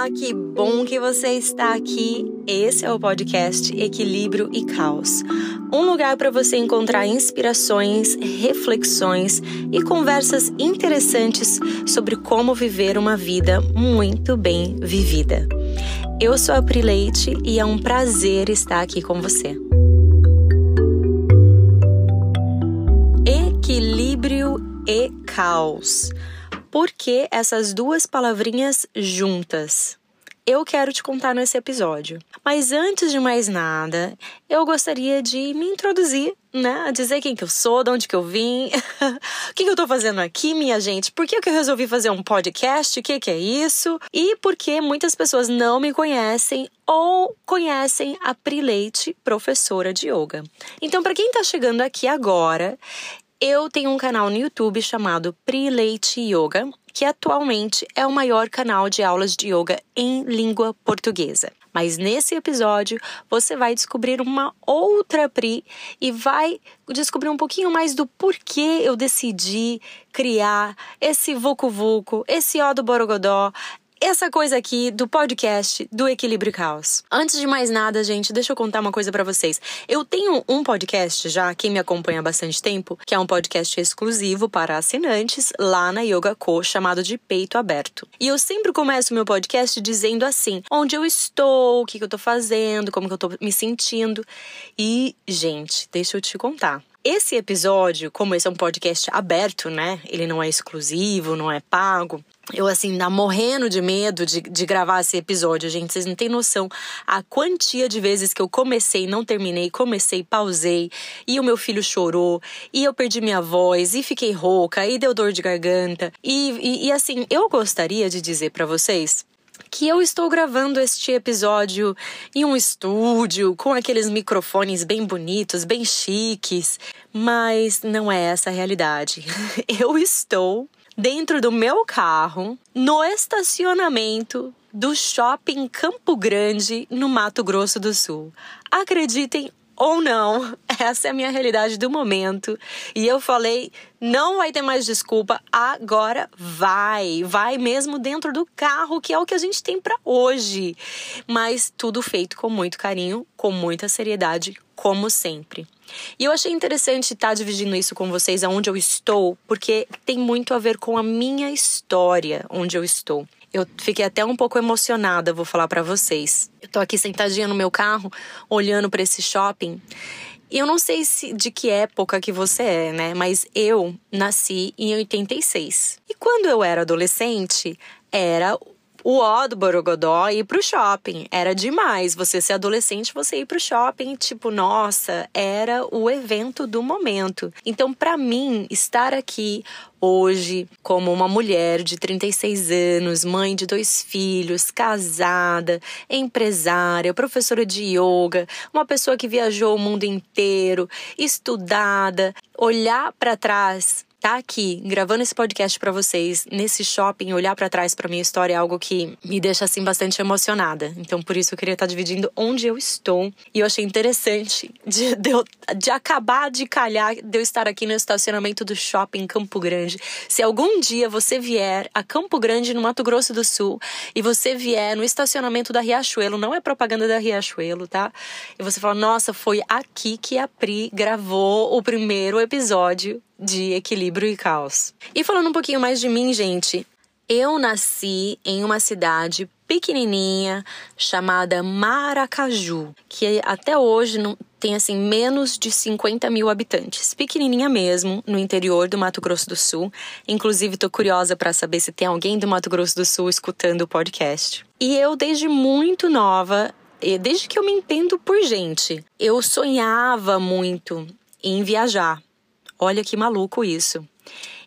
Olá, que bom que você está aqui. Esse é o podcast Equilíbrio e Caos. Um lugar para você encontrar inspirações, reflexões e conversas interessantes sobre como viver uma vida muito bem vivida. Eu sou a Pri Leite e é um prazer estar aqui com você. Equilíbrio e caos. Por que essas duas palavrinhas juntas? Eu quero te contar nesse episódio. Mas antes de mais nada, eu gostaria de me introduzir, né? Dizer quem que eu sou, de onde que eu vim, o que, que eu tô fazendo aqui, minha gente, por que, que eu resolvi fazer um podcast, o que, que é isso, e por que muitas pessoas não me conhecem ou conhecem a Pri Leite, professora de yoga. Então, para quem tá chegando aqui agora, eu tenho um canal no YouTube chamado Prileite Yoga, que atualmente é o maior canal de aulas de yoga em língua portuguesa. Mas nesse episódio você vai descobrir uma outra Pri e vai descobrir um pouquinho mais do porquê eu decidi criar esse Vucu Vucu, esse Ó do Borogodó, essa coisa aqui do podcast do Equilíbrio Caos. Antes de mais nada, gente, deixa eu contar uma coisa para vocês. Eu tenho um podcast já, quem me acompanha há bastante tempo, que é um podcast exclusivo para assinantes lá na Yoga Co, chamado de Peito Aberto. E eu sempre começo meu podcast dizendo assim: onde eu estou, o que, que eu tô fazendo, como que eu tô me sentindo. E, gente, deixa eu te contar. Esse episódio, como esse é um podcast aberto, né? Ele não é exclusivo, não é pago eu, assim, ainda morrendo de medo de, de gravar esse episódio, gente. Vocês não têm noção a quantia de vezes que eu comecei, não terminei, comecei, pausei, e o meu filho chorou, e eu perdi minha voz, e fiquei rouca, e deu dor de garganta. E, e, e assim, eu gostaria de dizer para vocês que eu estou gravando este episódio em um estúdio com aqueles microfones bem bonitos, bem chiques, mas não é essa a realidade. Eu estou dentro do meu carro, no estacionamento do shopping Campo Grande, no Mato Grosso do Sul. Acreditem ou não, essa é a minha realidade do momento. E eu falei, não vai ter mais desculpa, agora vai. Vai mesmo dentro do carro, que é o que a gente tem para hoje. Mas tudo feito com muito carinho, com muita seriedade, como sempre. E eu achei interessante estar dividindo isso com vocês aonde eu estou, porque tem muito a ver com a minha história onde eu estou. Eu fiquei até um pouco emocionada, vou falar para vocês. Eu tô aqui sentadinha no meu carro, olhando para esse shopping. E eu não sei se, de que época que você é, né? Mas eu nasci em 86. E quando eu era adolescente, era o ó do Borogodó ir pro shopping. Era demais. Você ser adolescente, você ir pro shopping, tipo, nossa, era o evento do momento. Então, para mim, estar aqui hoje como uma mulher de 36 anos, mãe de dois filhos, casada, empresária, professora de yoga, uma pessoa que viajou o mundo inteiro, estudada, olhar para trás tá aqui gravando esse podcast para vocês nesse shopping, olhar para trás para minha história é algo que me deixa assim bastante emocionada. Então por isso eu queria estar tá dividindo onde eu estou e eu achei interessante de, de, eu, de acabar de calhar de eu estar aqui no estacionamento do shopping Campo Grande. Se algum dia você vier a Campo Grande no Mato Grosso do Sul e você vier no estacionamento da Riachuelo, não é propaganda da Riachuelo, tá? E você fala: "Nossa, foi aqui que a Pri gravou o primeiro episódio de equilíbrio e caos. E falando um pouquinho mais de mim, gente, eu nasci em uma cidade pequenininha chamada Maracaju, que até hoje não tem assim menos de 50 mil habitantes, pequenininha mesmo, no interior do Mato Grosso do Sul. Inclusive, tô curiosa para saber se tem alguém do Mato Grosso do Sul escutando o podcast. E eu, desde muito nova, desde que eu me entendo por gente, eu sonhava muito em viajar. Olha que maluco isso.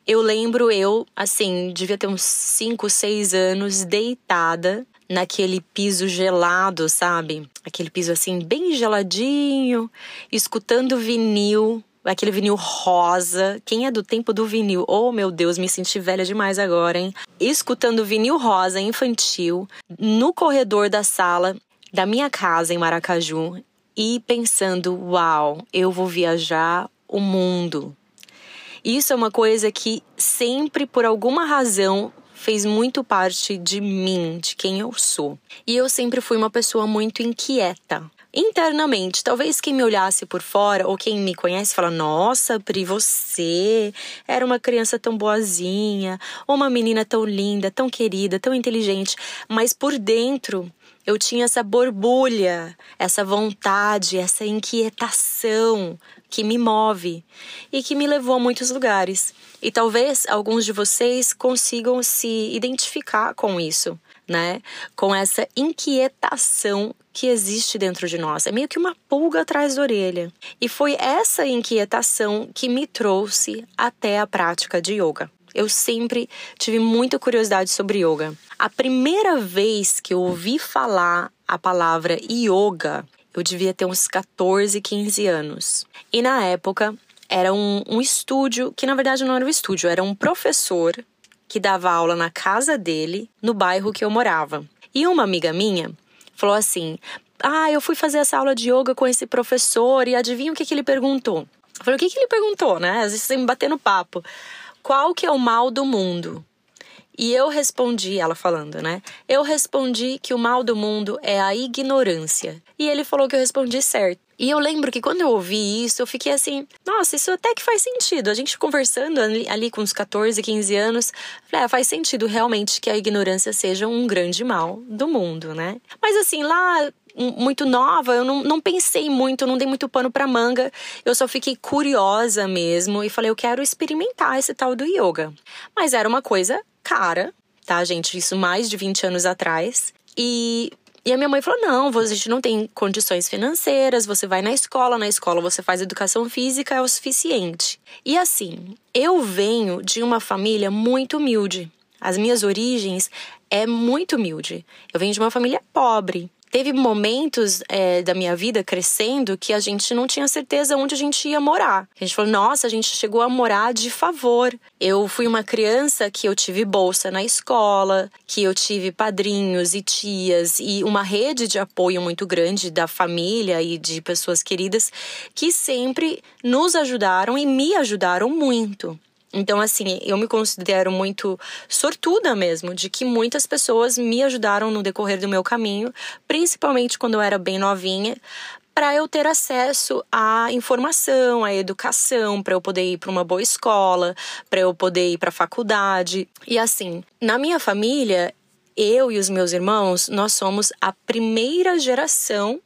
Eu lembro eu, assim, devia ter uns 5, 6 anos, deitada naquele piso gelado, sabe? Aquele piso assim, bem geladinho, escutando vinil, aquele vinil rosa. Quem é do tempo do vinil? Oh, meu Deus, me senti velha demais agora, hein? Escutando vinil rosa infantil no corredor da sala da minha casa em Maracaju e pensando: uau, eu vou viajar o mundo. Isso é uma coisa que sempre, por alguma razão, fez muito parte de mim, de quem eu sou. E eu sempre fui uma pessoa muito inquieta internamente. Talvez quem me olhasse por fora ou quem me conhece fala: "Nossa, Pri, você era uma criança tão boazinha, uma menina tão linda, tão querida, tão inteligente", mas por dentro eu tinha essa borbulha, essa vontade, essa inquietação que me move e que me levou a muitos lugares. E talvez alguns de vocês consigam se identificar com isso, né? Com essa inquietação que existe dentro de nós. É meio que uma pulga atrás da orelha. E foi essa inquietação que me trouxe até a prática de yoga. Eu sempre tive muita curiosidade sobre yoga. A primeira vez que eu ouvi falar a palavra yoga, eu devia ter uns 14, 15 anos. E na época era um, um estúdio, que na verdade não era um estúdio, era um professor que dava aula na casa dele, no bairro que eu morava. E uma amiga minha falou assim: Ah, eu fui fazer essa aula de yoga com esse professor e adivinha o que, que ele perguntou? Eu falei: O que, que ele perguntou, né? Às vezes você me bater no papo. Qual que é o mal do mundo? E eu respondi, ela falando, né? Eu respondi que o mal do mundo é a ignorância. E ele falou que eu respondi certo. E eu lembro que quando eu ouvi isso, eu fiquei assim, nossa, isso até que faz sentido. A gente conversando ali, ali com uns 14, 15 anos, falei, ah, faz sentido realmente que a ignorância seja um grande mal do mundo, né? Mas assim, lá muito nova, eu não, não pensei muito, não dei muito pano pra manga. Eu só fiquei curiosa mesmo e falei, eu quero experimentar esse tal do yoga. Mas era uma coisa cara, tá, gente? Isso mais de 20 anos atrás. E e a minha mãe falou: não, a gente não tem condições financeiras, você vai na escola, na escola você faz educação física, é o suficiente. E assim, eu venho de uma família muito humilde. As minhas origens é muito humilde. Eu venho de uma família pobre teve momentos é, da minha vida crescendo que a gente não tinha certeza onde a gente ia morar. A gente falou, nossa, a gente chegou a morar de favor. Eu fui uma criança que eu tive bolsa na escola, que eu tive padrinhos e tias e uma rede de apoio muito grande da família e de pessoas queridas que sempre nos ajudaram e me ajudaram muito. Então, assim, eu me considero muito sortuda mesmo, de que muitas pessoas me ajudaram no decorrer do meu caminho, principalmente quando eu era bem novinha, para eu ter acesso à informação, à educação, para eu poder ir para uma boa escola, para eu poder ir para a faculdade. E assim, na minha família, eu e os meus irmãos, nós somos a primeira geração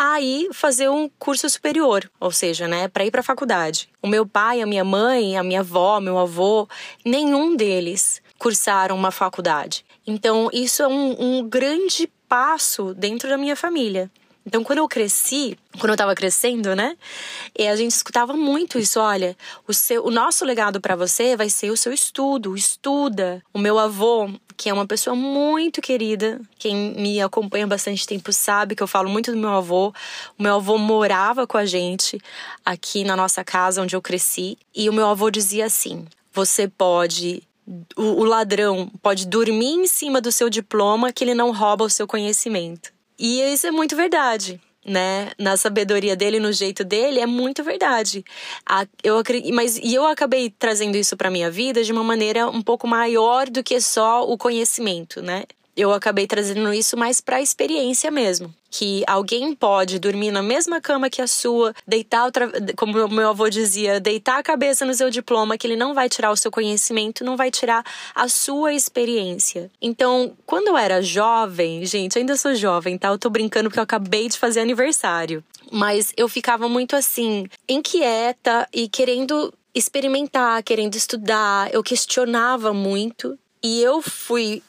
a ir fazer um curso superior, ou seja, né, para ir para a faculdade. O meu pai, a minha mãe, a minha avó, meu avô, nenhum deles cursaram uma faculdade. Então, isso é um, um grande passo dentro da minha família. Então, quando eu cresci, quando eu tava crescendo, né? E a gente escutava muito isso. Olha, o, seu, o nosso legado para você vai ser o seu estudo. Estuda. O meu avô, que é uma pessoa muito querida, quem me acompanha bastante tempo sabe que eu falo muito do meu avô. O meu avô morava com a gente aqui na nossa casa onde eu cresci. E o meu avô dizia assim: você pode o, ladrão pode dormir em cima do seu diploma que ele não rouba o seu conhecimento. E isso é muito verdade. Né? Na sabedoria dele, no jeito dele, é muito verdade. eu mas e eu acabei trazendo isso para minha vida de uma maneira um pouco maior do que só o conhecimento, né? Eu acabei trazendo isso mais para a experiência mesmo. Que alguém pode dormir na mesma cama que a sua, deitar, outra, como meu avô dizia, deitar a cabeça no seu diploma, que ele não vai tirar o seu conhecimento, não vai tirar a sua experiência. Então, quando eu era jovem, gente, ainda sou jovem, tá? Eu tô brincando porque eu acabei de fazer aniversário. Mas eu ficava muito assim, inquieta e querendo experimentar, querendo estudar. Eu questionava muito. E eu fui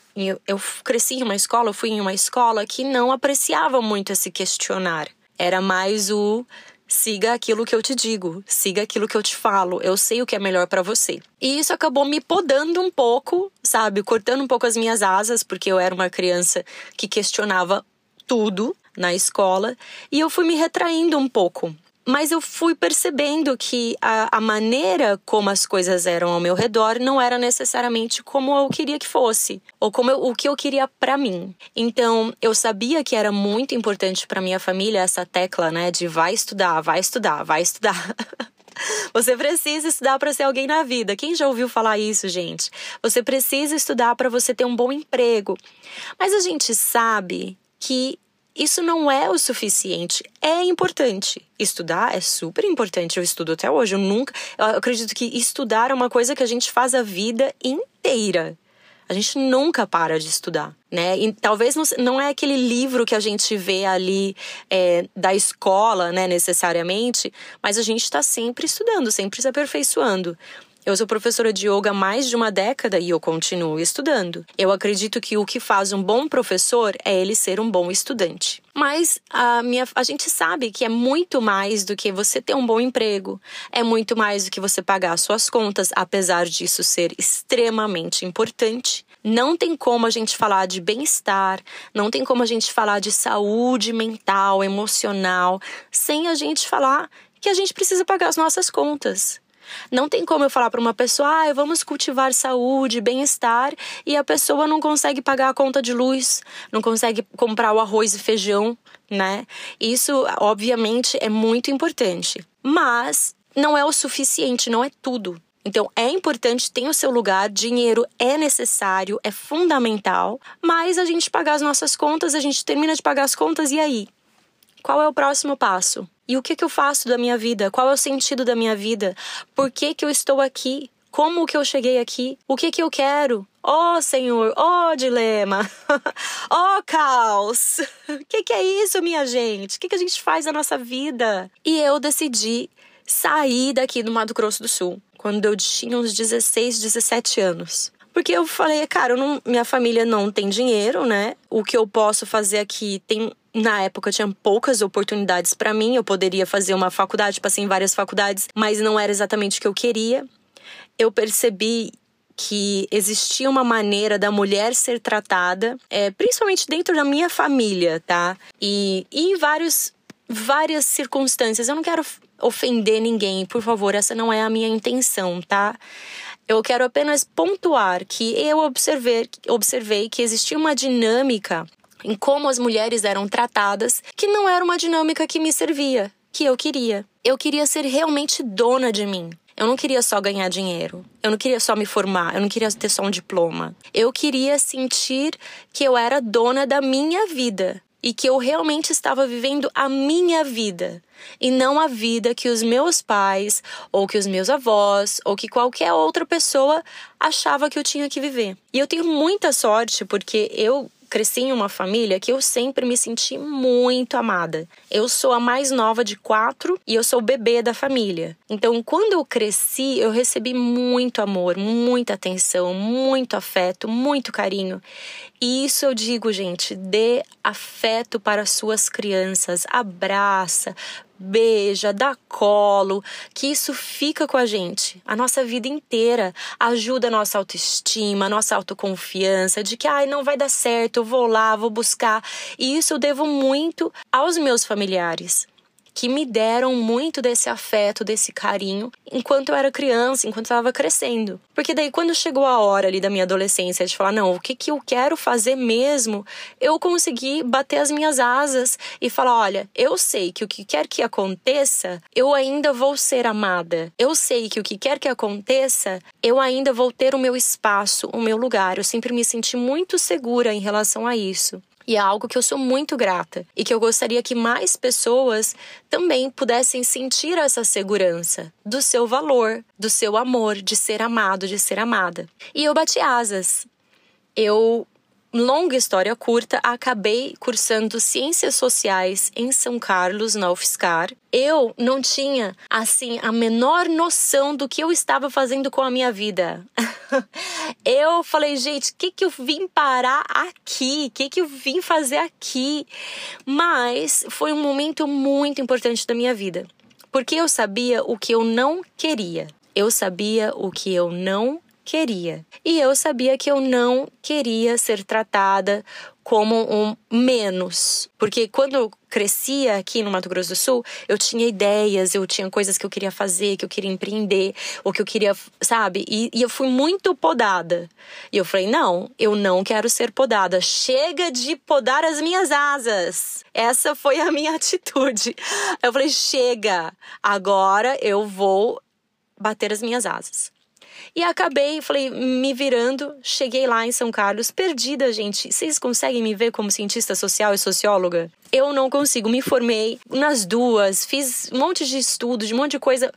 eu cresci em uma escola, eu fui em uma escola que não apreciava muito esse questionar. Era mais o siga aquilo que eu te digo, siga aquilo que eu te falo, eu sei o que é melhor para você. E isso acabou me podando um pouco, sabe, cortando um pouco as minhas asas, porque eu era uma criança que questionava tudo na escola, e eu fui me retraindo um pouco mas eu fui percebendo que a, a, maneira como as coisas eram ao meu redor não era necessariamente como eu queria que fosse, ou como eu, o que eu queria para mim. Então, eu sabia que era muito importante para minha família essa tecla, né, de vai estudar, vai estudar, vai estudar. Você precisa estudar para ser alguém na vida. Quem já ouviu falar isso, gente? Você precisa estudar para você ter um bom emprego. Mas a gente sabe que isso não é o suficiente. É importante. Estudar é super importante. Eu estudo até hoje. Eu nunca. Eu acredito que estudar é uma coisa que a gente faz a vida inteira. A gente nunca para de estudar, né? E talvez não, não é aquele livro que a gente vê ali é, da escola, né, necessariamente, mas a gente está sempre estudando, sempre se aperfeiçoando. Eu sou professora de yoga há mais de uma década e eu continuo estudando. Eu acredito que o que faz um bom professor é ele ser um bom estudante. Mas a, minha, a gente sabe que é muito mais do que você ter um bom emprego, é muito mais do que você pagar suas contas, apesar disso ser extremamente importante. Não tem como a gente falar de bem-estar, não tem como a gente falar de saúde mental, emocional, sem a gente falar que a gente precisa pagar as nossas contas. Não tem como eu falar para uma pessoa, ah, vamos cultivar saúde, bem-estar, e a pessoa não consegue pagar a conta de luz, não consegue comprar o arroz e feijão, né? Isso, obviamente, é muito importante. Mas não é o suficiente, não é tudo. Então é importante, tem o seu lugar, dinheiro é necessário, é fundamental, mas a gente pagar as nossas contas, a gente termina de pagar as contas e aí? Qual é o próximo passo? E o que, que eu faço da minha vida? Qual é o sentido da minha vida? Por que, que eu estou aqui? Como que eu cheguei aqui? O que que eu quero? Oh, Senhor, oh, dilema, oh, caos. O que, que é isso, minha gente? O que, que a gente faz na nossa vida? E eu decidi sair daqui do Mato Grosso do Sul, quando eu tinha uns 16, 17 anos. Porque eu falei, cara, não, minha família não tem dinheiro, né? O que eu posso fazer aqui tem na época tinha poucas oportunidades para mim, eu poderia fazer uma faculdade, passei em várias faculdades, mas não era exatamente o que eu queria. Eu percebi que existia uma maneira da mulher ser tratada, é, principalmente dentro da minha família, tá? E, e em vários, várias circunstâncias. Eu não quero ofender ninguém, por favor, essa não é a minha intenção, tá? Eu quero apenas pontuar que eu observei, observei que existia uma dinâmica em como as mulheres eram tratadas, que não era uma dinâmica que me servia, que eu queria. Eu queria ser realmente dona de mim. Eu não queria só ganhar dinheiro. Eu não queria só me formar. Eu não queria ter só um diploma. Eu queria sentir que eu era dona da minha vida e que eu realmente estava vivendo a minha vida e não a vida que os meus pais ou que os meus avós ou que qualquer outra pessoa achava que eu tinha que viver. E eu tenho muita sorte porque eu cresci em uma família que eu sempre me senti muito amada. Eu sou a mais nova de quatro e eu sou o bebê da família. Então, quando eu cresci, eu recebi muito amor, muita atenção, muito afeto, muito carinho. E isso eu digo, gente, dê afeto para suas crianças, abraça, beija, dá colo, que isso fica com a gente a nossa vida inteira, ajuda a nossa autoestima, a nossa autoconfiança, de que ai, não vai dar certo, eu vou lá, vou buscar. E isso eu devo muito aos meus familiares que me deram muito desse afeto, desse carinho, enquanto eu era criança, enquanto eu estava crescendo. Porque daí, quando chegou a hora ali da minha adolescência de falar, não, o que, que eu quero fazer mesmo, eu consegui bater as minhas asas e falar: olha, eu sei que o que quer que aconteça, eu ainda vou ser amada. Eu sei que o que quer que aconteça, eu ainda vou ter o meu espaço, o meu lugar. Eu sempre me senti muito segura em relação a isso. E é algo que eu sou muito grata e que eu gostaria que mais pessoas também pudessem sentir essa segurança do seu valor, do seu amor, de ser amado, de ser amada. E eu bati asas. Eu longa história curta, acabei cursando Ciências Sociais em São Carlos, na UFSCar. Eu não tinha, assim, a menor noção do que eu estava fazendo com a minha vida. eu falei, gente, o que, que eu vim parar aqui? O que, que eu vim fazer aqui? Mas foi um momento muito importante da minha vida. Porque eu sabia o que eu não queria. Eu sabia o que eu não queria. E eu sabia que eu não queria ser tratada como um menos. Porque quando eu crescia aqui no Mato Grosso do Sul, eu tinha ideias, eu tinha coisas que eu queria fazer, que eu queria empreender, ou que eu queria, sabe? E, e eu fui muito podada. E eu falei: não, eu não quero ser podada. Chega de podar as minhas asas. Essa foi a minha atitude. Eu falei: chega, agora eu vou bater as minhas asas. E acabei, falei, me virando, cheguei lá em São Carlos, perdida, gente. Vocês conseguem me ver como cientista social e socióloga? Eu não consigo, me formei nas duas, fiz um monte de estudos, um monte de coisa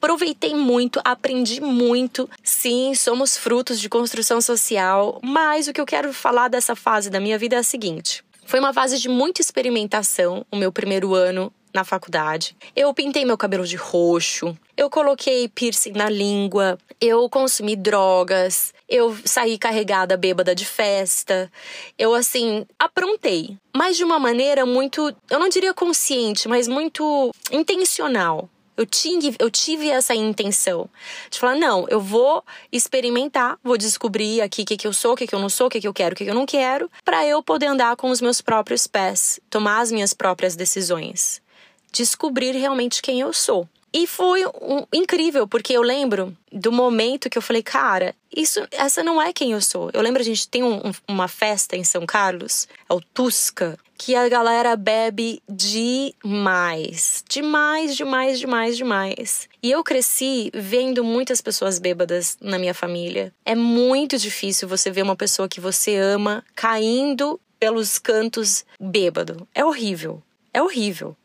aproveitei muito, aprendi muito. Sim, somos frutos de construção social, mas o que eu quero falar dessa fase da minha vida é a seguinte: foi uma fase de muita experimentação, o meu primeiro ano na faculdade. Eu pintei meu cabelo de roxo, eu coloquei piercing na língua, eu consumi drogas, eu saí carregada bêbada de festa. Eu assim, aprontei, mas de uma maneira muito, eu não diria consciente, mas muito intencional. Eu, tinha, eu tive essa intenção de falar: não, eu vou experimentar, vou descobrir aqui o que, que eu sou, o que, que eu não sou, o que, que eu quero, o que, que eu não quero, para eu poder andar com os meus próprios pés, tomar as minhas próprias decisões descobrir realmente quem eu sou. E foi um, incrível, porque eu lembro do momento que eu falei, cara, isso, essa não é quem eu sou. Eu lembro a gente tem um, um, uma festa em São Carlos, é o Tusca, que a galera bebe demais. Demais, demais, demais, demais. E eu cresci vendo muitas pessoas bêbadas na minha família. É muito difícil você ver uma pessoa que você ama caindo pelos cantos bêbado. É horrível. É horrível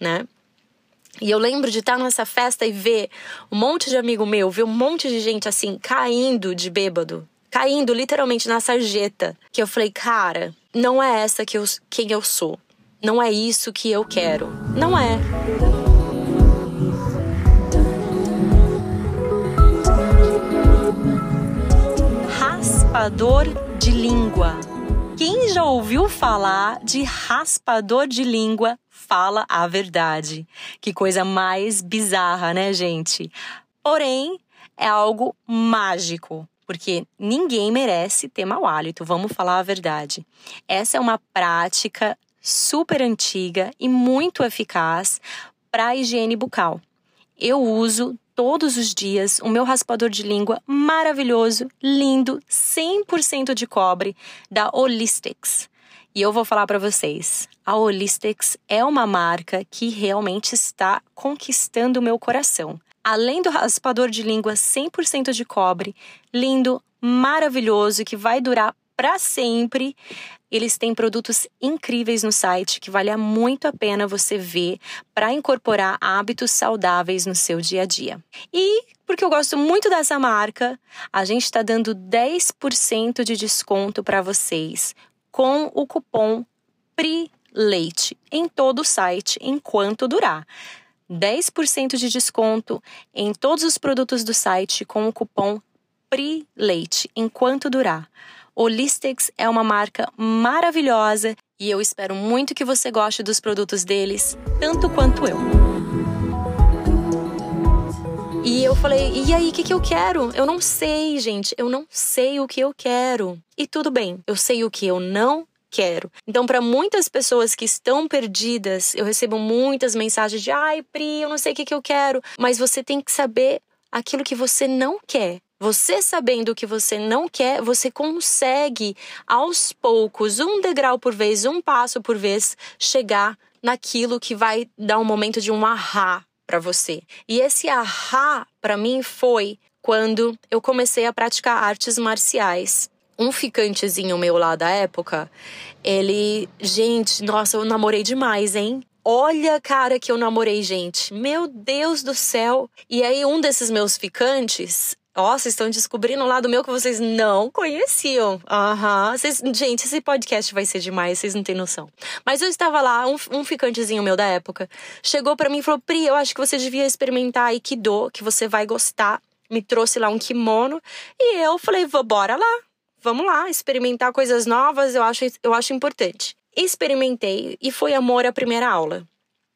né? E eu lembro de estar nessa festa e ver um monte de amigo meu, ver um monte de gente assim, caindo de bêbado, caindo literalmente na sarjeta. Que eu falei, cara, não é essa que eu, quem eu sou. Não é isso que eu quero. Não é. Raspador de língua. Quem já ouviu falar de raspador de língua fala a verdade. Que coisa mais bizarra, né, gente? Porém, é algo mágico, porque ninguém merece ter mau hálito, vamos falar a verdade. Essa é uma prática super antiga e muito eficaz para a higiene bucal. Eu uso todos os dias o meu raspador de língua maravilhoso, lindo, 100% de cobre da Holistics. E eu vou falar para vocês, a Holistics é uma marca que realmente está conquistando o meu coração. Além do raspador de língua 100% de cobre, lindo, maravilhoso, que vai durar para sempre. Eles têm produtos incríveis no site que vale muito a pena você ver para incorporar hábitos saudáveis no seu dia a dia. E porque eu gosto muito dessa marca, a gente está dando 10% de desconto para vocês com o cupom PRILEITE em todo o site enquanto durar. 10% de desconto em todos os produtos do site com o cupom PRILEITE enquanto durar. Holistics é uma marca maravilhosa e eu espero muito que você goste dos produtos deles, tanto quanto eu. E eu falei, e aí, o que, que eu quero? Eu não sei, gente. Eu não sei o que eu quero. E tudo bem, eu sei o que eu não quero. Então, para muitas pessoas que estão perdidas, eu recebo muitas mensagens de: ai, Pri, eu não sei o que, que eu quero. Mas você tem que saber aquilo que você não quer. Você sabendo o que você não quer, você consegue aos poucos, um degrau por vez, um passo por vez, chegar naquilo que vai dar um momento de um ahá para você. E esse ahá para mim foi quando eu comecei a praticar artes marciais. Um ficantezinho meu lá da época, ele, gente, nossa, eu namorei demais, hein? Olha, cara, que eu namorei, gente. Meu Deus do céu. E aí, um desses meus ficantes, Vocês estão descobrindo um lado meu que vocês não conheciam. Aham. Uhum. gente, esse podcast vai ser demais, vocês não têm noção. Mas eu estava lá, um, um ficantezinho meu da época, chegou para mim e falou: Pri, eu acho que você devia experimentar Aikido, que você vai gostar. Me trouxe lá um kimono. E eu falei: bora lá. Vamos lá, experimentar coisas novas, eu acho, eu acho importante. Experimentei e foi amor à primeira aula.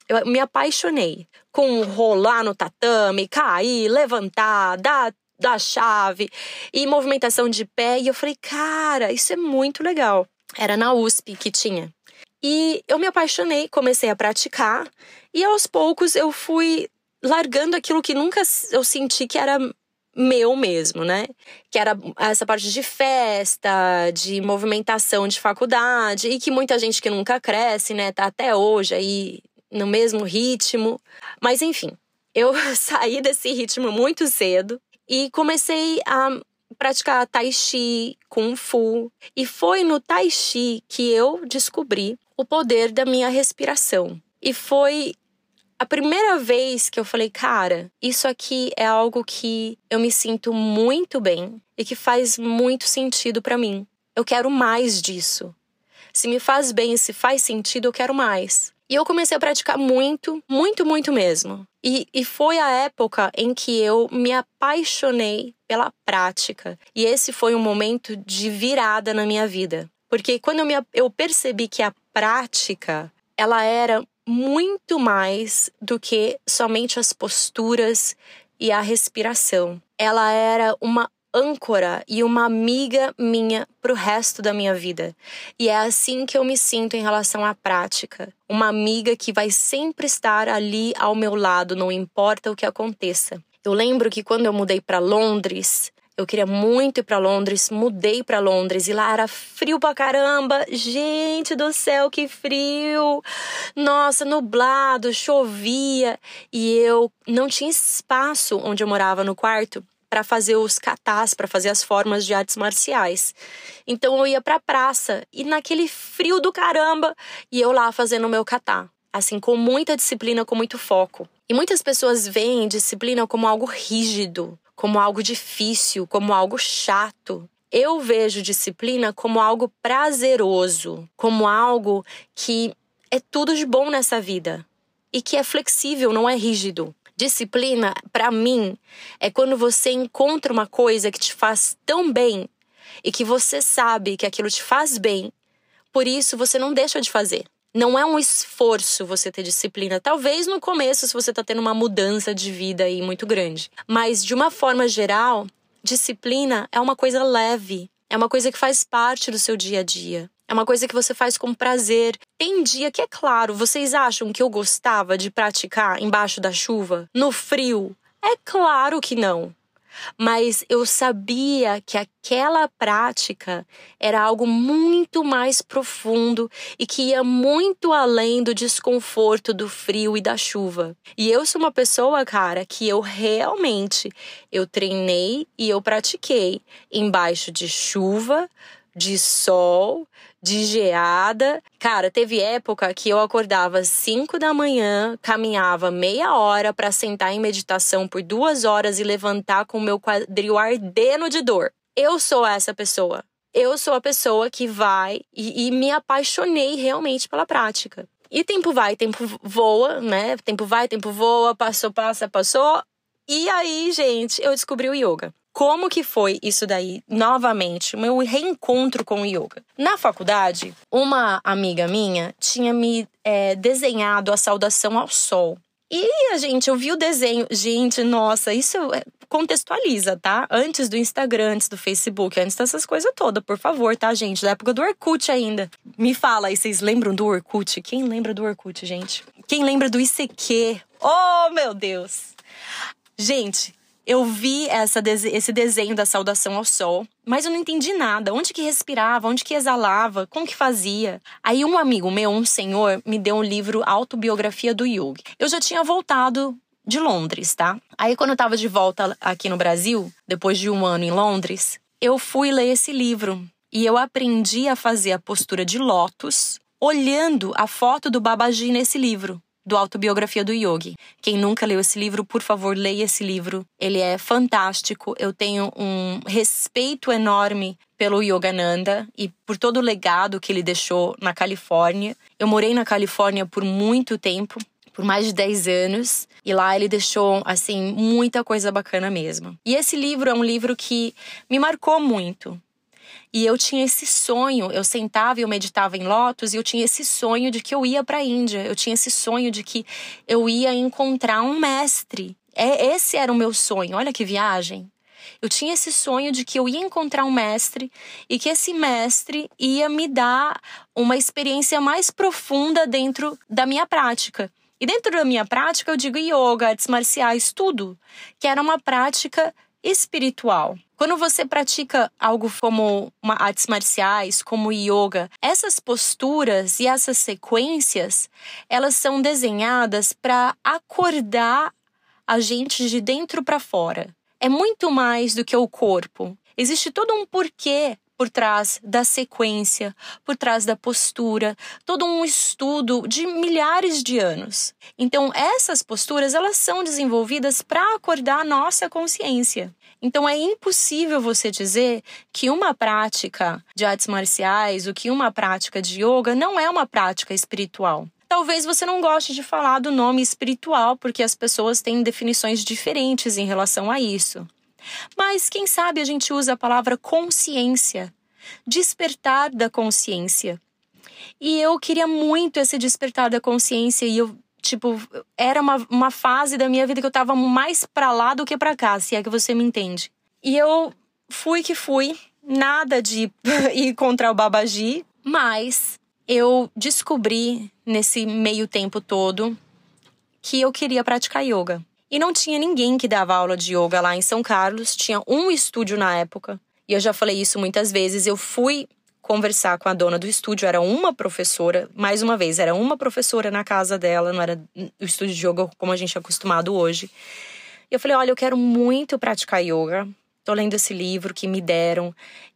Eu me apaixonei com rolar no tatame, cair, levantar, dar da chave e movimentação de pé. E eu falei, cara, isso é muito legal. Era na USP que tinha. E eu me apaixonei, comecei a praticar e aos poucos eu fui largando aquilo que nunca eu senti que era meu mesmo, né? Que era essa parte de festa, de movimentação de faculdade e que muita gente que nunca cresce, né, tá até hoje aí no mesmo ritmo. Mas enfim, eu saí desse ritmo muito cedo e comecei a praticar tai chi, kung fu, e foi no tai chi que eu descobri o poder da minha respiração. E foi a primeira vez que eu falei, cara, isso aqui é algo que eu me sinto muito bem e que faz muito sentido para mim. Eu quero mais disso. Se me faz bem, se faz sentido, eu quero mais. E eu comecei a praticar muito, muito, muito mesmo. E, e foi a época em que eu me apaixonei pela prática. E esse foi um momento de virada na minha vida. Porque quando eu, me, eu percebi que a prática, ela era muito mais do que somente as posturas e a respiração. Ela era uma âncora e uma amiga minha para o resto da minha vida. E é assim que eu me sinto em relação à prática. Uma amiga que vai sempre estar ali ao meu lado, não importa o que aconteça. Eu lembro que quando eu mudei para Londres, eu queria muito ir para Londres, mudei para Londres e lá era frio pra caramba. Gente do céu, que frio! Nossa, nublado, chovia e eu não tinha espaço onde eu morava no quarto para fazer os katas, para fazer as formas de artes marciais. Então eu ia para a praça e naquele frio do caramba, e eu lá fazendo o meu kata, assim com muita disciplina, com muito foco. E muitas pessoas veem disciplina como algo rígido, como algo difícil, como algo chato. Eu vejo disciplina como algo prazeroso, como algo que é tudo de bom nessa vida e que é flexível, não é rígido. Disciplina, para mim, é quando você encontra uma coisa que te faz tão bem e que você sabe que aquilo te faz bem, por isso você não deixa de fazer. Não é um esforço você ter disciplina. Talvez no começo, se você está tendo uma mudança de vida aí muito grande. Mas, de uma forma geral, disciplina é uma coisa leve. É uma coisa que faz parte do seu dia a dia. É uma coisa que você faz com prazer. Tem dia que, é claro, vocês acham que eu gostava de praticar embaixo da chuva, no frio? É claro que não mas eu sabia que aquela prática era algo muito mais profundo e que ia muito além do desconforto do frio e da chuva. E eu sou uma pessoa, cara, que eu realmente eu treinei e eu pratiquei embaixo de chuva, de sol, de geada. Cara, teve época que eu acordava às 5 da manhã, caminhava meia hora para sentar em meditação por duas horas e levantar com o meu quadril ardendo de dor. Eu sou essa pessoa. Eu sou a pessoa que vai e, e me apaixonei realmente pela prática. E tempo vai, tempo voa, né? Tempo vai, tempo voa, passou, passa, passou. E aí, gente, eu descobri o yoga. Como que foi isso daí, novamente, meu reencontro com o yoga? Na faculdade, uma amiga minha tinha me é, desenhado a saudação ao sol. E a gente, eu vi o desenho. Gente, nossa, isso é, contextualiza, tá? Antes do Instagram, antes do Facebook, antes dessas coisas todas, por favor, tá, gente? Da época do Orkut ainda. Me fala aí, vocês lembram do Orkut? Quem lembra do Orkut, gente? Quem lembra do ICQ? Oh, meu Deus! Gente, eu vi essa, esse desenho da saudação ao sol, mas eu não entendi nada. Onde que respirava, onde que exalava, como que fazia. Aí um amigo meu, um senhor, me deu um livro Autobiografia do Yogi. Eu já tinha voltado de Londres, tá? Aí quando eu tava de volta aqui no Brasil, depois de um ano em Londres, eu fui ler esse livro. E eu aprendi a fazer a postura de lótus olhando a foto do Babaji nesse livro do Autobiografia do Yogi. Quem nunca leu esse livro, por favor, leia esse livro. Ele é fantástico. Eu tenho um respeito enorme pelo Yogananda e por todo o legado que ele deixou na Califórnia. Eu morei na Califórnia por muito tempo, por mais de 10 anos, e lá ele deixou assim muita coisa bacana mesmo. E esse livro é um livro que me marcou muito. E eu tinha esse sonho, eu sentava e eu meditava em lotos e eu tinha esse sonho de que eu ia para a Índia, eu tinha esse sonho de que eu ia encontrar um mestre. É, esse era o meu sonho. Olha que viagem. Eu tinha esse sonho de que eu ia encontrar um mestre e que esse mestre ia me dar uma experiência mais profunda dentro da minha prática. E dentro da minha prática, eu digo yoga, artes marciais, tudo, que era uma prática espiritual. Quando você pratica algo como uma artes marciais, como yoga, essas posturas e essas sequências, elas são desenhadas para acordar a gente de dentro para fora. É muito mais do que o corpo. Existe todo um porquê por trás da sequência, por trás da postura, todo um estudo de milhares de anos. Então, essas posturas, elas são desenvolvidas para acordar a nossa consciência. Então é impossível você dizer que uma prática de artes marciais, ou que uma prática de yoga não é uma prática espiritual. Talvez você não goste de falar do nome espiritual, porque as pessoas têm definições diferentes em relação a isso. Mas quem sabe a gente usa a palavra consciência, despertar da consciência. E eu queria muito esse despertar da consciência e eu tipo, era uma, uma fase da minha vida que eu tava mais para lá do que para cá, se é que você me entende. E eu fui que fui, nada de ir contra o Babaji, mas eu descobri nesse meio tempo todo que eu queria praticar yoga. E não tinha ninguém que dava aula de yoga lá em São Carlos, tinha um estúdio na época. E eu já falei isso muitas vezes. Eu fui conversar com a dona do estúdio, era uma professora, mais uma vez, era uma professora na casa dela, não era o estúdio de yoga como a gente é acostumado hoje. E eu falei: olha, eu quero muito praticar yoga. Tô lendo esse livro que me deram.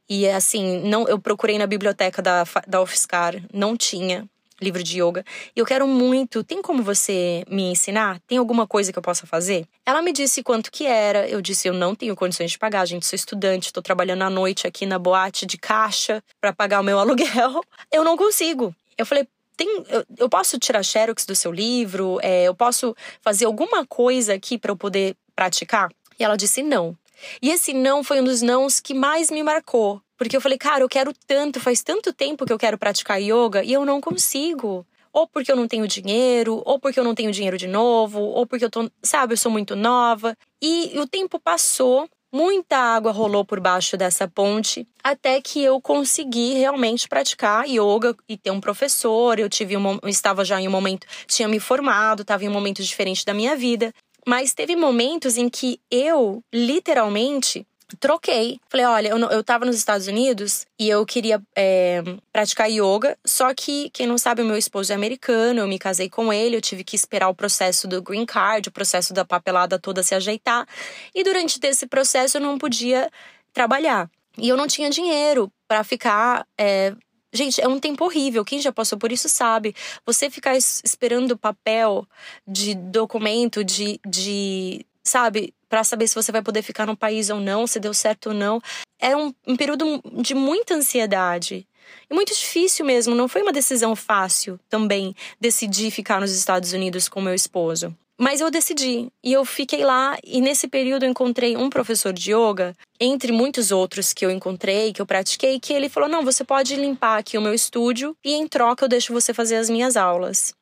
E assim, não, eu procurei na biblioteca da, da UFSCar, não tinha livro de yoga. E eu quero muito. Tem como você me ensinar? Tem alguma coisa que eu possa fazer? Ela me disse quanto que era. Eu disse: eu não tenho condições de pagar, gente. Sou estudante, estou trabalhando à noite aqui na boate de caixa para pagar o meu aluguel. Eu não consigo. Eu falei. Tem, eu, eu posso tirar xerox do seu livro? É, eu posso fazer alguma coisa aqui para eu poder praticar? E ela disse não. E esse não foi um dos nãos que mais me marcou. Porque eu falei, cara, eu quero tanto, faz tanto tempo que eu quero praticar yoga e eu não consigo. Ou porque eu não tenho dinheiro, ou porque eu não tenho dinheiro de novo, ou porque eu tô, sabe, eu sou muito nova. E o tempo passou, muita água rolou por baixo dessa ponte, até que eu consegui realmente praticar yoga e ter um professor. Eu tive um, estava já em um momento, tinha me formado, estava em um momento diferente da minha vida. Mas teve momentos em que eu, literalmente, troquei. Falei, olha, eu, eu tava nos Estados Unidos e eu queria é, praticar yoga, só que, quem não sabe, o meu esposo é americano, eu me casei com ele, eu tive que esperar o processo do green card, o processo da papelada toda se ajeitar. E durante esse processo eu não podia trabalhar. E eu não tinha dinheiro para ficar. É, Gente, é um tempo horrível. Quem já passou por isso sabe. Você ficar esperando papel de documento, de, de sabe, para saber se você vai poder ficar no país ou não, se deu certo ou não. É um, um período de muita ansiedade. E muito difícil mesmo. Não foi uma decisão fácil também decidir ficar nos Estados Unidos com meu esposo. Mas eu decidi e eu fiquei lá e nesse período eu encontrei um professor de yoga, entre muitos outros que eu encontrei, que eu pratiquei, que ele falou: "Não, você pode limpar aqui o meu estúdio e em troca eu deixo você fazer as minhas aulas".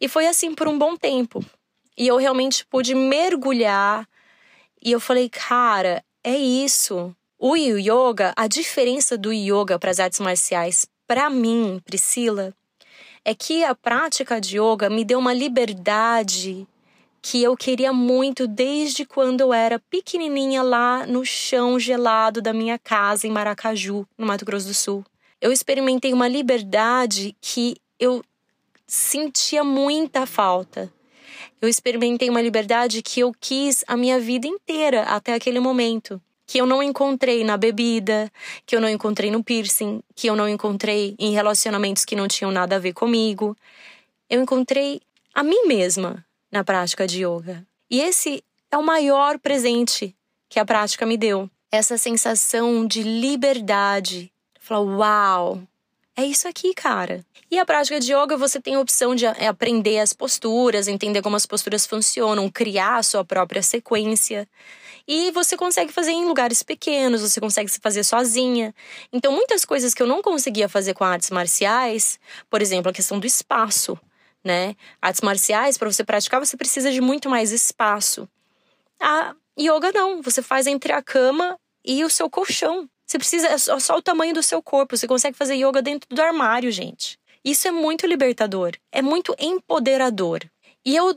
E foi assim por um bom tempo. E eu realmente pude mergulhar e eu falei: "Cara, é isso. O yoga, a diferença do yoga para as artes marciais, para mim, Priscila, é que a prática de yoga me deu uma liberdade que eu queria muito desde quando eu era pequenininha lá no chão gelado da minha casa em Maracaju, no Mato Grosso do Sul. Eu experimentei uma liberdade que eu sentia muita falta. Eu experimentei uma liberdade que eu quis a minha vida inteira até aquele momento. Que eu não encontrei na bebida, que eu não encontrei no piercing, que eu não encontrei em relacionamentos que não tinham nada a ver comigo. Eu encontrei a mim mesma na prática de yoga. E esse é o maior presente que a prática me deu. Essa sensação de liberdade. Falar, uau, é isso aqui, cara. E a prática de yoga, você tem a opção de é, aprender as posturas, entender como as posturas funcionam, criar a sua própria sequência. E você consegue fazer em lugares pequenos, você consegue se fazer sozinha. Então, muitas coisas que eu não conseguia fazer com artes marciais, por exemplo, a questão do espaço né? Artes marciais, para você praticar, você precisa de muito mais espaço. A Yoga não, você faz entre a cama e o seu colchão. Você precisa, é só, o tamanho do seu corpo. Você consegue fazer yoga dentro do armário, gente. Isso é muito libertador, é muito empoderador. E eu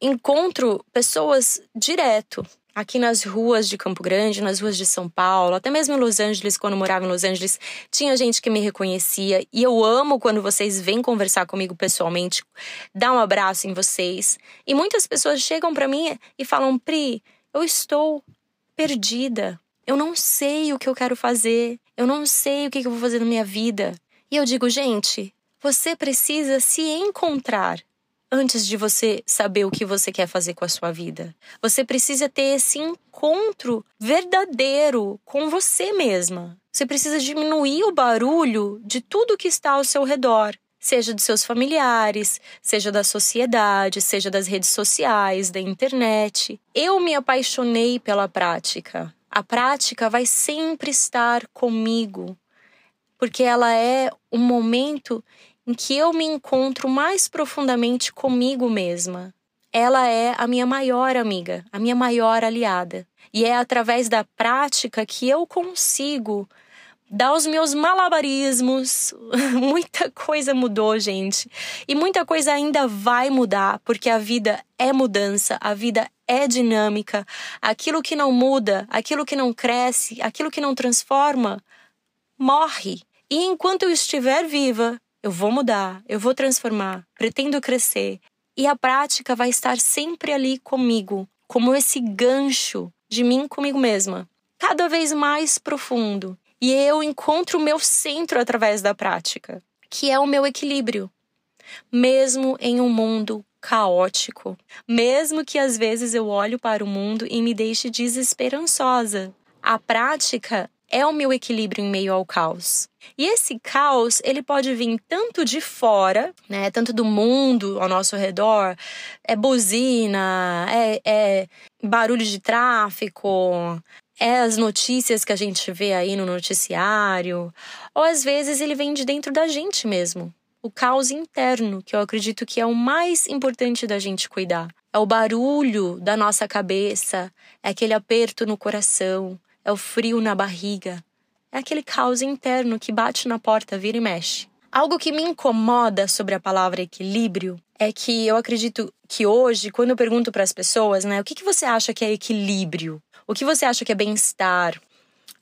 encontro pessoas direto aqui nas ruas de Campo Grande, nas ruas de São Paulo, até mesmo em Los Angeles, quando eu morava em Los Angeles, tinha gente que me reconhecia e eu amo quando vocês vêm conversar comigo pessoalmente, dar um abraço em vocês. E muitas pessoas chegam para mim e falam: "Pri, eu estou perdida. Eu não sei o que eu quero fazer. Eu não sei o que eu vou fazer na minha vida." E eu digo: "Gente, você precisa se encontrar antes de você saber o que você quer fazer com a sua vida. Você precisa ter esse encontro verdadeiro com você mesma. Você precisa diminuir o barulho de tudo que está ao seu redor. Seja dos seus familiares, seja da sociedade, seja das redes sociais, da internet. Eu me apaixonei pela prática. A prática vai sempre estar comigo, porque ela é um momento em que eu me encontro mais profundamente comigo mesma. Ela é a minha maior amiga, a minha maior aliada. E é através da prática que eu consigo dar os meus malabarismos. muita coisa mudou, gente. E muita coisa ainda vai mudar, porque a vida é mudança, a vida é dinâmica. Aquilo que não muda, aquilo que não cresce, aquilo que não transforma, morre. E enquanto eu estiver viva, eu vou mudar, eu vou transformar, pretendo crescer. E a prática vai estar sempre ali comigo, como esse gancho de mim comigo mesma, cada vez mais profundo. E eu encontro o meu centro através da prática, que é o meu equilíbrio. Mesmo em um mundo caótico, mesmo que às vezes eu olho para o mundo e me deixe desesperançosa, a prática é o meu equilíbrio em meio ao caos. E esse caos, ele pode vir tanto de fora, né, tanto do mundo ao nosso redor, é buzina, é, é barulho de tráfico, é as notícias que a gente vê aí no noticiário, ou às vezes ele vem de dentro da gente mesmo. O caos interno, que eu acredito que é o mais importante da gente cuidar. É o barulho da nossa cabeça, é aquele aperto no coração, é o frio na barriga, é aquele caos interno que bate na porta, vira e mexe. Algo que me incomoda sobre a palavra equilíbrio é que eu acredito que hoje, quando eu pergunto para as pessoas, né, o que, que você acha que é equilíbrio? O que você acha que é bem-estar?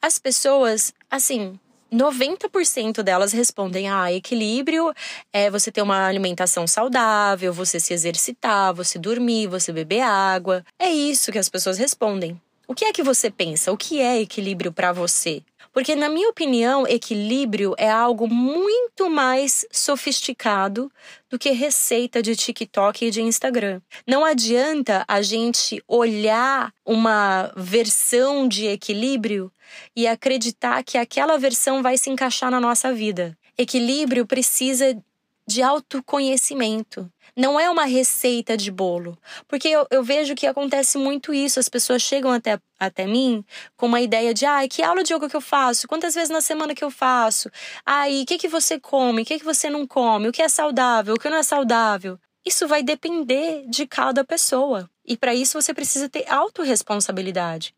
As pessoas, assim, 90% delas respondem: ah, equilíbrio é você ter uma alimentação saudável, você se exercitar, você dormir, você beber água. É isso que as pessoas respondem. O que é que você pensa? O que é equilíbrio para você? Porque, na minha opinião, equilíbrio é algo muito mais sofisticado do que receita de TikTok e de Instagram. Não adianta a gente olhar uma versão de equilíbrio e acreditar que aquela versão vai se encaixar na nossa vida. Equilíbrio precisa de autoconhecimento. Não é uma receita de bolo. Porque eu, eu, vejo que acontece muito isso. As pessoas chegam até, até mim com uma ideia de: ah, que aula de yoga que eu faço? Quantas vezes na semana que eu faço? Aí, o que, que você come? O que, que você não come? O que é saudável? O que não é saudável? Isso vai depender de cada pessoa. E para isso você precisa ter autorresponsabilidade.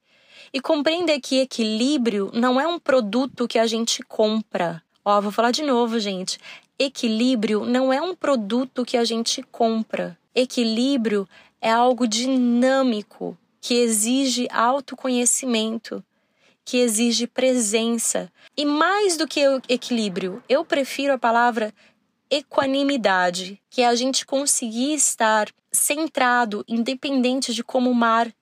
E compreender que equilíbrio não é um produto que a gente compra. Ó, vou falar de novo, gente equilíbrio não é um produto que a gente compra. Equilíbrio é algo dinâmico que exige autoconhecimento, que exige presença. E mais do que equilíbrio, eu prefiro a palavra equanimidade, que é a gente conseguir estar centrado, independente de como o mar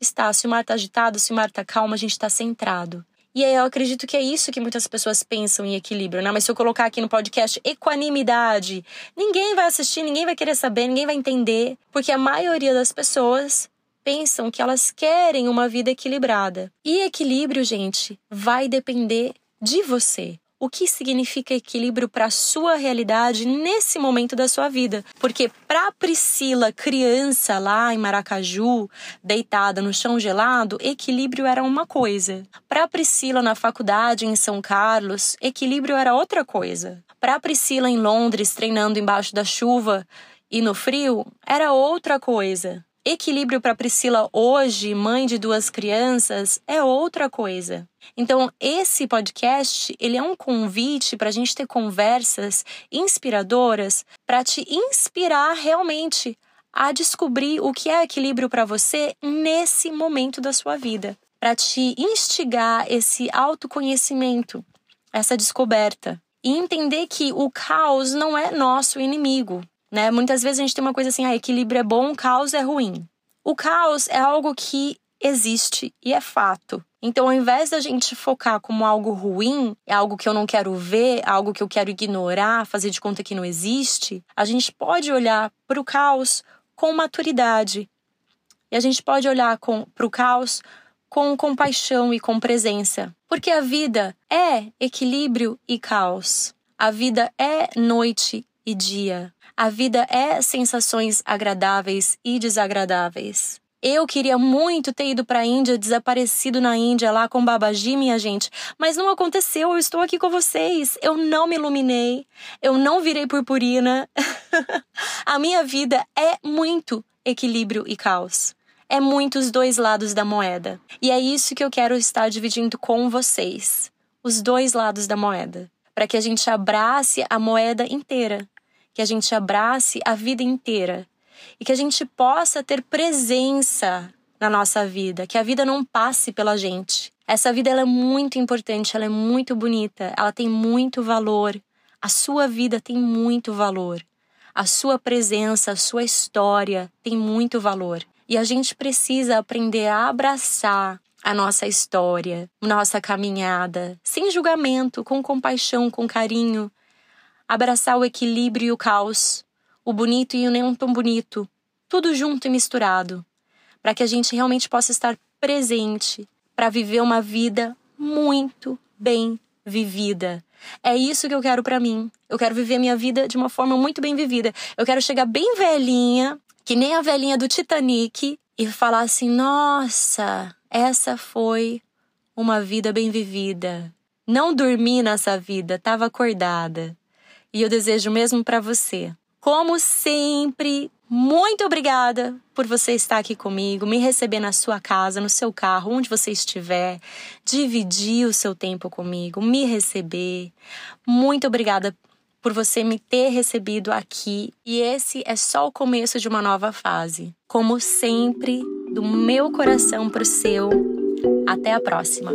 está. Se o mar está agitado, se o mar está calmo, a gente está centrado. E aí eu acredito que é isso que muitas pessoas pensam em equilíbrio, né? Mas se eu colocar aqui no podcast equanimidade, ninguém vai assistir, ninguém vai querer saber, ninguém vai entender, porque a maioria das pessoas pensam que elas querem uma vida equilibrada. E equilíbrio, gente, vai depender de você o que significa equilíbrio para a sua realidade nesse momento da sua vida. Porque para Priscila, criança lá em Maracaju, deitada no chão gelado, equilíbrio era uma coisa. Para Priscila na faculdade em São Carlos, equilíbrio era outra coisa. Para Priscila em Londres, treinando embaixo da chuva e no frio, era outra coisa. Equilíbrio para Priscila hoje, mãe de duas crianças, é outra coisa. Então, esse podcast, ele é um convite para a gente ter conversas inspiradoras para te inspirar realmente a descobrir o que é equilíbrio para você nesse momento da sua vida, para te instigar esse autoconhecimento, essa descoberta e entender que o caos não é nosso inimigo, né? Muitas vezes a gente tem uma coisa assim, ah, equilíbrio é bom, caos é ruim. O caos é algo que existe e é fato. Então, ao invés da gente focar como algo ruim, é algo que eu não quero ver, algo que eu quero ignorar, fazer de conta que não existe, a gente pode olhar para o caos com maturidade. E a gente pode olhar para o caos com compaixão e com presença. Porque a vida é equilíbrio e caos. A vida é noite e dia. A vida é sensações agradáveis e desagradáveis. Eu queria muito ter ido para a Índia, desaparecido na Índia lá com Babaji, minha gente, mas não aconteceu. Eu estou aqui com vocês. Eu não me iluminei, eu não virei purpurina. a minha vida é muito equilíbrio e caos. É muito os dois lados da moeda. E é isso que eu quero estar dividindo com vocês. Os dois lados da moeda. Para que a gente abrace a moeda inteira. Que a gente abrace a vida inteira e que a gente possa ter presença na nossa vida, que a vida não passe pela gente. Essa vida ela é muito importante, ela é muito bonita, ela tem muito valor. A sua vida tem muito valor. A sua presença, a sua história tem muito valor. E a gente precisa aprender a abraçar a nossa história, nossa caminhada, sem julgamento, com compaixão, com carinho. Abraçar o equilíbrio e o caos, o bonito e o não tão bonito, tudo junto e misturado, para que a gente realmente possa estar presente para viver uma vida muito bem vivida. É isso que eu quero para mim. Eu quero viver minha vida de uma forma muito bem vivida. Eu quero chegar bem velhinha, que nem a velhinha do Titanic, e falar assim: nossa, essa foi uma vida bem vivida. Não dormi nessa vida, estava acordada. E eu desejo mesmo para você. Como sempre, muito obrigada por você estar aqui comigo, me receber na sua casa, no seu carro, onde você estiver, dividir o seu tempo comigo, me receber. Muito obrigada por você me ter recebido aqui. E esse é só o começo de uma nova fase. Como sempre, do meu coração para o seu. Até a próxima!